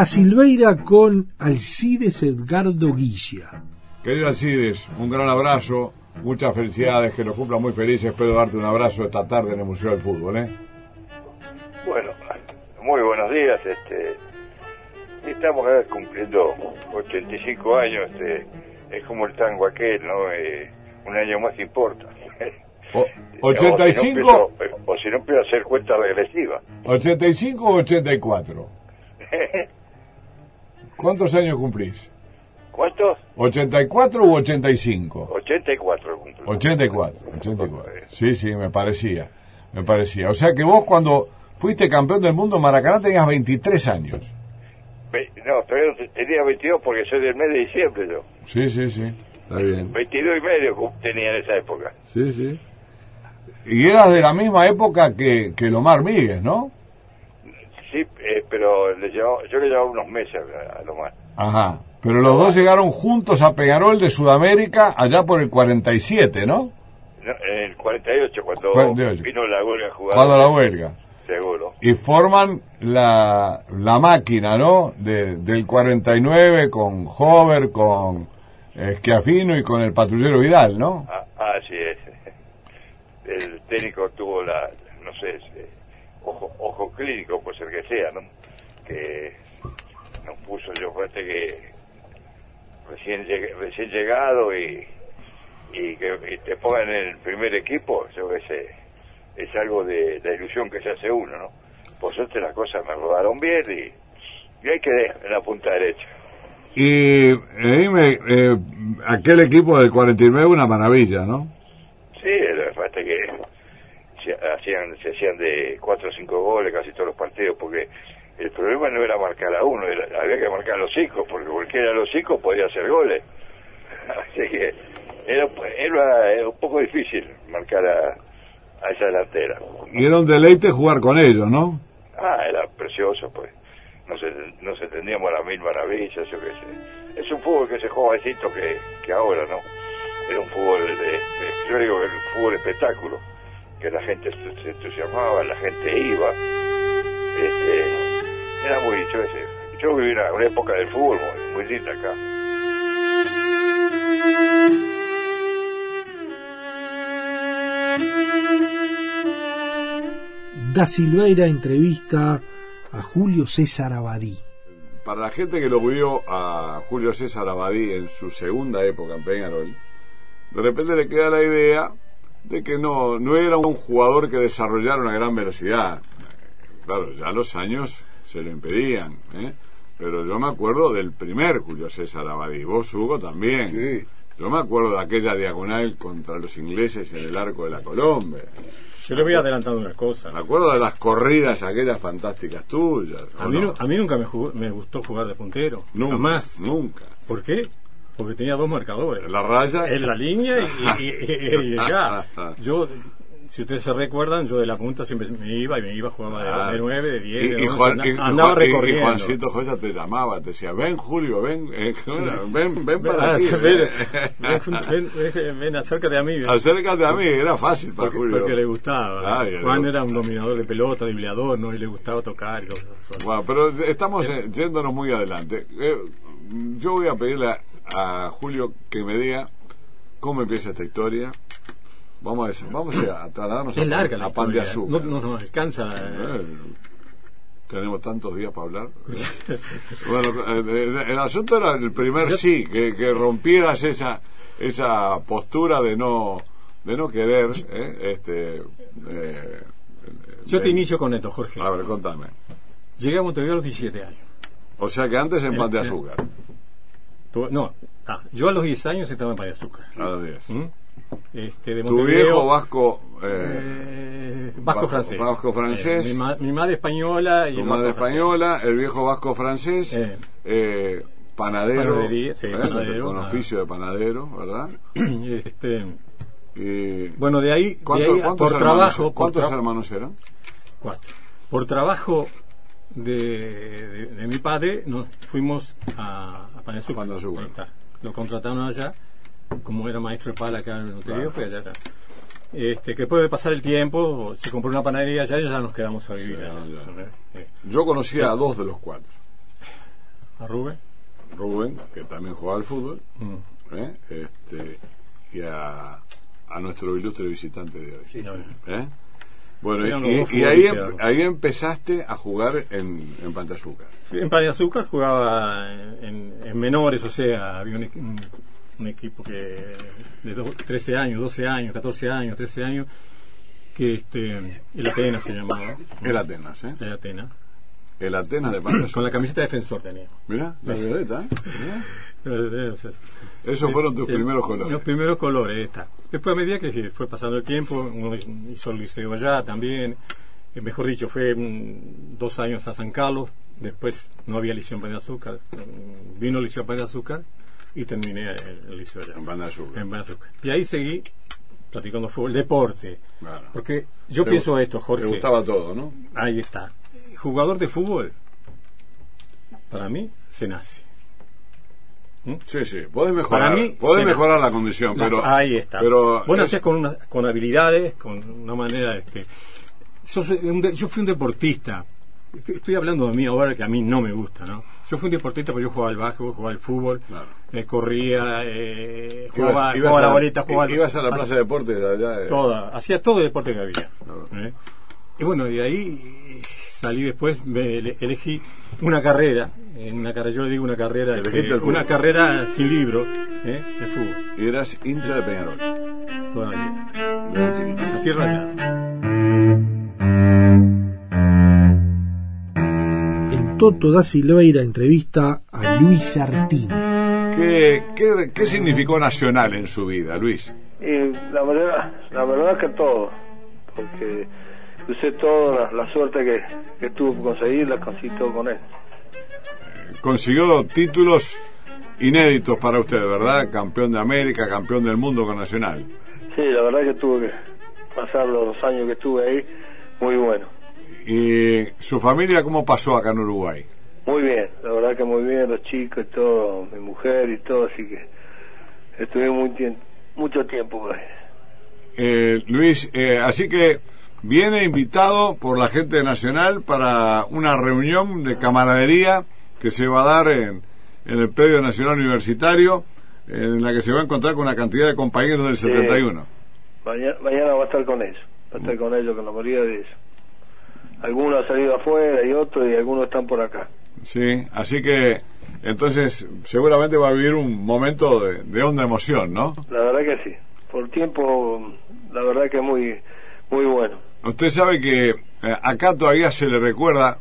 Da Silveira con Alcides Edgardo Guilla. Querido Alcides, un gran abrazo, muchas felicidades, que nos cumpla muy felices. Espero darte un abrazo esta tarde en el Museo del Fútbol. ¿eh? Bueno, muy buenos días. Este, estamos ahora cumpliendo 85 años. Este, es como el tango aquel, ¿no? Eh, un año más importa. O- O si no 85, empiezo- O si no empiezo a hacer cuenta regresiva. 85 o 84. ¿Cuántos años cumplís? ¿Cuántos? ¿84 u 85? 84 cumplo. 84, 84. Sí, sí, me parecía. Me parecía. O sea que vos cuando fuiste campeón del mundo en Maracaná tenías 23 años. No, todavía tenía 22 porque soy del mes de diciembre yo. Sí, sí, sí. Está bien. 22 y medio tenía en esa época. Sí, sí. Y eras de la misma época que, que Lomar Míguez, ¿no? Pero le llevaba- yo le llevaba unos meses a, a Lomar. Ajá. Pero los dos llegaron juntos a Peñarol de Sudamérica allá por el 47, ¿no? No, en el 48, cuando 48. vino la huelga a jugar. Cuando la huelga. Seguro. Y forman la, la máquina, ¿no? De, del 49 con Hover, con Schiafino y con el patrullero Vidal, ¿no? Ah, así es. El técnico tuvo la, no sé, ojo, ojo clínico, pues el que sea, ¿no? Que nos puso, yo fíjate que recién, lleg- recién llegado y, y que y te pongan en el primer equipo, yo que sé, es algo de la ilusión que se hace uno, ¿no? Por suerte las cosas me rodaron bien y, y hay que en la punta derecha. Y eh, dime, eh, aquel equipo del 49 una maravilla, ¿no? Sí, lo que se hacían, se hacían de cuatro o cinco goles casi todos los partidos, porque el problema no era marcar a uno, era- había que marcar a los cinco, porque cualquiera de los cinco podía hacer goles. Así que era, era, era un poco difícil marcar a, a esa delantera. Y era un deleite jugar con ellos, ¿no? Ah, era precioso, pues. Nos, nos entendíamos a las mil maravillas, yo qué sé. Es un fútbol que se juega distinto que, que ahora, ¿no? Era un fútbol, de, de- yo digo, el fútbol espectáculo, que la gente se se entusiasmaba, la gente iba. Este, era muy, sé. Yo viví una, una época del fútbol muy, muy linda acá. Da Silveira entrevista a Julio César Abadí. Para la gente que lo vio a Julio César Abadí en su segunda época en Peñarol, de repente le queda la idea de que no, no era un jugador que desarrollara una gran velocidad. Claro, ya los años se lo impedían, ¿eh? pero yo me acuerdo del primer Julio César Abadí, vos Hugo también. Yo me acuerdo de aquella diagonal contra los ingleses en el arco de la Colombe. Yo le voy adelantando una cosa. Me acuerdo de las corridas aquellas fantásticas tuyas. A ¿o mí, no? a mí nunca me, jugó- me gustó jugar de puntero. Nunca, Jamás. Nunca. ¿Por qué? Porque tenía dos marcadores. La raya. En la línea y, y- y- y acá. Yo, si ustedes se recuerdan, yo de la punta siempre me iba y me iba, jugaba de, Ah. de 9, de 10, Y, de y 11, Juan- anda- y- andaba Juan- y- recorriendo. Y Juancito Josa te llamaba, te decía, ven Julio, ven, eh, ven, ven para Ah, aquí. ven, ven. ven, ven, acércate a mí. Acércate a mí, era fácil para Porque, Julio. porque le gustaba. Juan era un dominador de pelota, dribleador, ¿no? Y le gustaba tocar y cosas así. Bueno, pero estamos eh, yéndonos muy adelante. Eh, yo voy a pedirle a, a Julio que me diga cómo empieza esta historia. Vamos a, eso, vamos a trasladarnos Es a, larga la a pan de azúcar. No, no nos alcanza. eh. Eh, tenemos tantos días para hablar. bueno, eh, eh, el asunto era el primer sí, que, que rompieras esa esa postura de no de no querer. eh, este, eh, Yo te eh, inicio con esto, Jorge. A ver, contame. Llegué a Montevideo a los 17 años. O sea que antes en pan de Eh, eh. azúcar. No, Ah, yo a los 10 años estaba en Pan de Azúcar. A los 10. ¿Mm? Este, de Tu Montevideo, viejo vasco. eh, Eh, vasco francés. Vasco francés. Eh, mi, ma- mi madre española y tu el madre francés. española, el viejo vasco francés, Eh. eh, panadero, Panadería, sí, panadero, con oficio de panadero, ¿verdad? este, bueno, de ahí, de ¿Cuántos- ahí, cuántos por hermanos- trabajo. por ¿Cuántos tra- hermanos eran? Cuatro. Por trabajo de, de- de mi padre, nos fuimos a, a. Ahí está. Lo contrataron allá, como era maestro de pala acá en Montevideo, Claro. fue allá. allá. Este, que después de pasar el tiempo, se compró una panadería allá y ya nos quedamos a vivir. allá. Eh, Yo conocía a dos de los cuatro. ¿A Rubén? Rubén, que también jugaba al fútbol, Mm. ¿eh? este, y a, a nuestro ilustre visitante de hoy. ¿eh? Bueno, y, ahí, em- ahí empezaste a jugar en, en Pantazúcar. En Pan de Azúcar jugaba en, en menores, o sea, había un, un- equipo que de do- 13 años, 12 años, 14 años, 13 años, que este, el Atenas se llamaba. El Atenas, ¿eh? El Atenas. El Atenas de Pantazúcar. Con la camiseta de defensor tenía. Mirá, la violeta, ¿eh? Esos fueron tus primeros colores. Los primeros colores, está. Después, a medida que fue pasando el tiempo, uno hizo el liceo allá también. Eh, mejor dicho, fue mm, dos años a San Carlos. Después no había liceo en Pan de Azúcar. Mm, Vino el liceo Pan de Azúcar y terminé el, el liceo allá. En Azúcar. En Azúcar. Y ahí seguí practicando fútbol, deporte. Claro. Porque yo pienso esto, Jorge. te gustaba todo, ¿no? Ahí está. Jugador de fútbol, para mí, se nace. ¿Mm? Sí, sí, podés mejorar, Para mí, podés mejorar nace. la condición, La- pero... ahí está. Pero Vos es- nacés con, una- con habilidades, con una manera... Este, yo, soy un de- yo fui un deportista. Estoy hablando de mí ahora que a mí no me gusta, ¿no? Yo fui un deportista porque yo jugaba al básquetbol, jugaba al fútbol, eh, corría, eh, jugaba, Ibas- ibas jugaba a la bolita, jugaba al- ibas a la plaza de deportes de allá de- Toda, hacía todo el deporte que había. ¿eh? Y bueno, de ahí eh, salí después, me ele- elegí una carrera, en una carrera, yo le digo una carrera, este, una carrera sin libro, ¿eh? el fútbol. Y eras hincha de Peñarol. Todavía. Así. Toto da Silveira entrevista a Luis Artini. ¿Qué, qué, qué significó Nacional en su vida, Luis? Y la verdad, la verdad que todo, porque usé toda la, la suerte que, que tuve por conseguir, la conseguí todo con él. Consiguió títulos inéditos para usted, ¿verdad? Campeón de América, campeón del mundo con Nacional. Sí, la verdad que tuve que pasar los años que estuve ahí, muy bueno. ¿Y su familia cómo pasó acá en Uruguay? Muy bien, la verdad que muy bien, los chicos y todo, mi mujer y todo, así que estuve muy tiem- mucho tiempo por ahí. Eh, Luis, eh, así que viene invitado por la gente Nacional para una reunión de camaradería que se va a dar en, en el predio nacional universitario, en la que se va a encontrar con una cantidad de compañeros del Sí. 71. Mañana, mañana va a estar con ellos, va a estar con ellos, con la mayoría de ellos. Algunos han salido afuera y otros, y algunos están por acá. Sí, así que entonces seguramente va a vivir un momento de, de honda emoción, ¿no? La verdad que sí. Por tiempo, la verdad que es muy, muy bueno. Usted sabe que eh, acá todavía se le recuerda,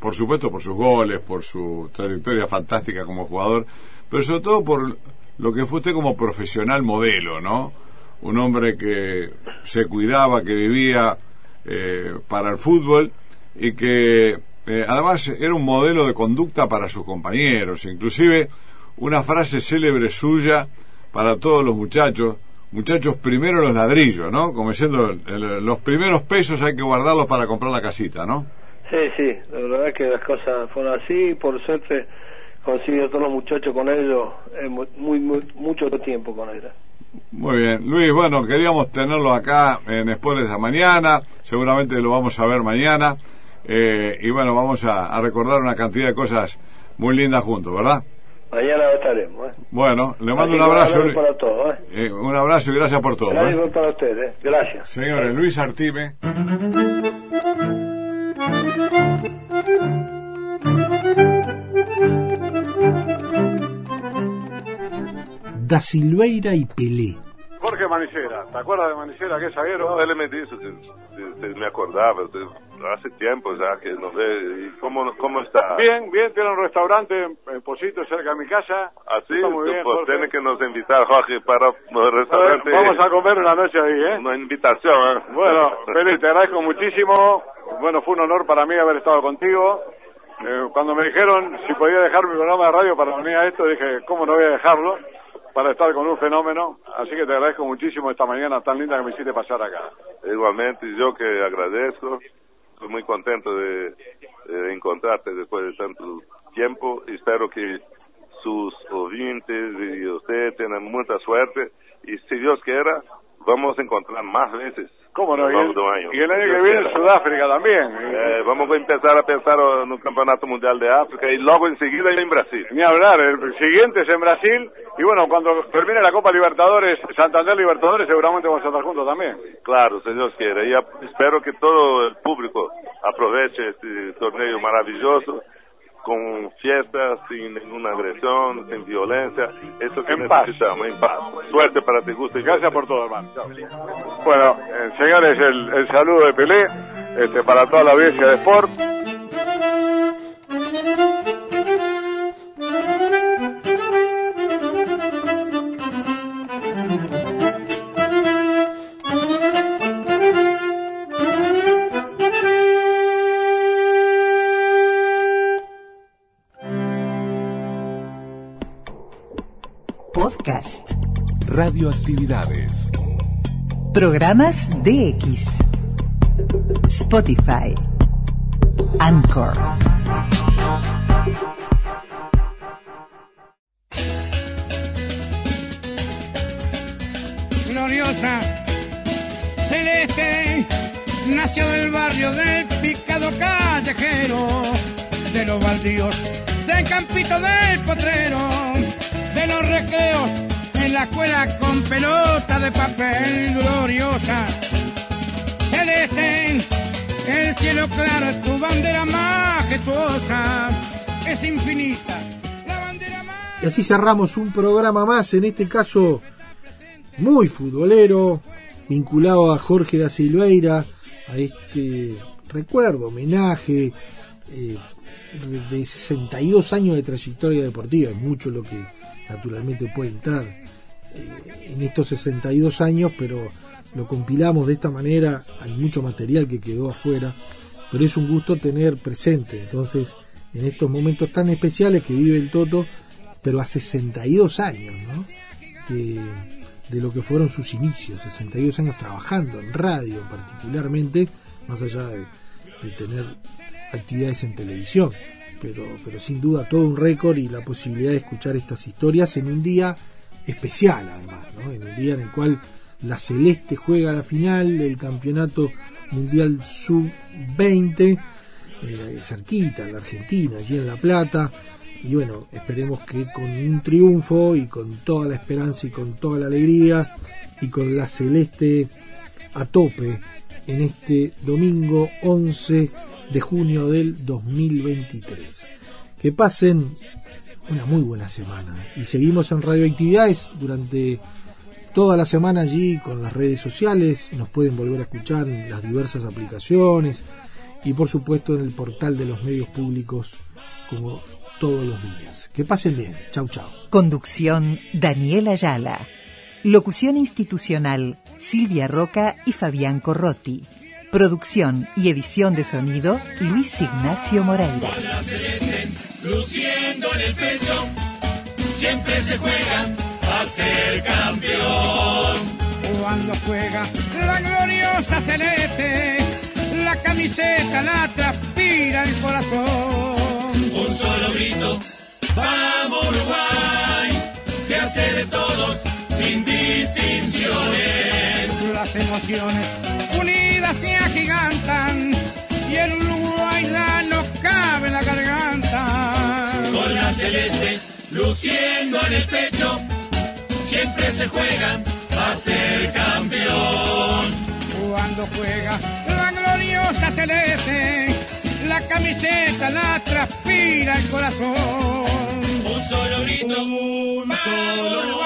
por supuesto por sus goles, por su trayectoria fantástica como jugador, pero sobre todo por lo que fue usted como profesional modelo, ¿no? Un hombre que se cuidaba, que vivía eh, para el fútbol y que eh, además era un modelo de conducta para sus compañeros, inclusive una frase célebre suya para todos los muchachos, muchachos primero los ladrillos, ¿no? Como diciendo, los primeros pesos hay que guardarlos para comprar la casita, ¿no? Sí, sí, la verdad que las cosas fueron así. Por suerte, consigo a todos los muchachos con ellos mu- muy, muy, mucho tiempo con ellos. Muy bien, Luis, bueno, queríamos tenerlo acá en Sport esta mañana, seguramente lo vamos a ver mañana, eh, y bueno, vamos a, a recordar una cantidad de cosas muy lindas juntos, ¿verdad? Mañana estaremos. ¿eh? Bueno, le mando Así un abrazo, abrazo Luis. para todos. ¿eh? Eh, un abrazo y gracias por todo. Gracias ¿eh? para ustedes. Gracias. Señores, Luis Artime. Da Silveira y Pelé. Jorge Manicera. ¿Te acuerdas de Manicera, que es zaguero? No, él me que me acordaba, hace tiempo ya que no. ¿Y cómo, cómo está? Bien, bien, tiene un restaurante en, Posito, cerca de mi casa. Así, bien, pues Jorge. tiene que nos invitar, Jorge, para el restaurante. Vamos a comer una noche ahí, ¿eh? Una invitación, ¿eh? Bueno, Feli, te agradezco muchísimo. Bueno, fue un honor para mí haber estado contigo. Eh, cuando me dijeron si podía dejar mi programa de radio para venir a esto, dije, ¿cómo no voy a dejarlo? Para estar con un fenómeno. Así que te agradezco muchísimo esta mañana tan linda que me hiciste pasar acá. Igualmente, yo que agradezco, estoy muy contento de, de encontrarte después de tanto tiempo. Espero que sus oyentes y usted tengan mucha suerte y si Dios quiera, vamos a encontrar más veces. ¿Cómo no? Y el, año. y el año Dios que viene. Sudáfrica también. Eh, vamos a empezar a pensar en un campeonato mundial de África y luego enseguida en Brasil. Ni hablar, el siguiente es en Brasil. Y bueno, cuando termine la Copa Libertadores, Santander Libertadores, seguramente vamos a estar juntos también. Claro, si Dios quiere. Y espero que todo el público aproveche este torneo maravilloso con fiestas, sin ninguna agresión, sin violencia. Eso que En paz. necesitamos, en paz. Suerte para ti, gusto y Gracias por todo, hermano. Bueno, eh, señores, el, el saludo de Pelé este, para toda la audiencia de Sport. Podcast. Radioactividades. Programas DX. Spotify. Anchor. gloriosa, celeste, nació del barrio del picado callejero, de los baldíos, del campito del potrero, de los recreos, en la escuela con pelota de papel gloriosa, celeste, el cielo claro es tu bandera majestuosa, es infinita. Y así cerramos un programa más, en este caso muy futbolero, vinculado a Jorge da Silveira, a este recuerdo, homenaje eh, de 62 años de trayectoria deportiva, es mucho lo que naturalmente puede entrar eh, en estos 62 años, pero lo compilamos de esta manera, hay mucho material que quedó afuera, pero es un gusto tener presente, entonces, en estos momentos tan especiales que vive el Toto, pero a 62 años, ¿no? De lo que fueron sus inicios, 62 años trabajando en radio particularmente, más allá de tener actividades en televisión, pero, pero sin duda todo un récord y la posibilidad de escuchar estas historias en un día especial además, ¿no? en un día en el cual la Celeste juega la final del Campeonato Mundial Sub-20, eh, cerquita, en la Argentina, allí en La Plata, y bueno, esperemos que con un triunfo y con toda la esperanza y con toda la alegría y con la celeste a tope en este domingo 11 de junio del 2023. Que pasen una muy buena semana y seguimos en radioactividades durante toda la semana allí con las redes sociales, nos pueden volver a escuchar en las diversas aplicaciones y por supuesto en el portal de los medios públicos como todos los días. Que pasen bien. Chau, chau. Conducción Daniel Ayala. Locución institucional Silvia Roca y Fabián Corrotti. Producción y edición de sonido Luis Ignacio Moreira. La celeste, luciendo en el pecho, siempre se juega a ser campeón. cuando juega la gloriosa celeste, la camiseta la transpira el corazón. Un solo grito, vamos Uruguay, se hace de todos sin distinciones. Las emociones unidas se agigantan y el Uruguay la no cabe en la garganta. Con la celeste, luciendo en el pecho, siempre se juega a ser campeón. Cuando juega la gloriosa celeste, la camiseta la transpira el corazón. Un solo grito, un solo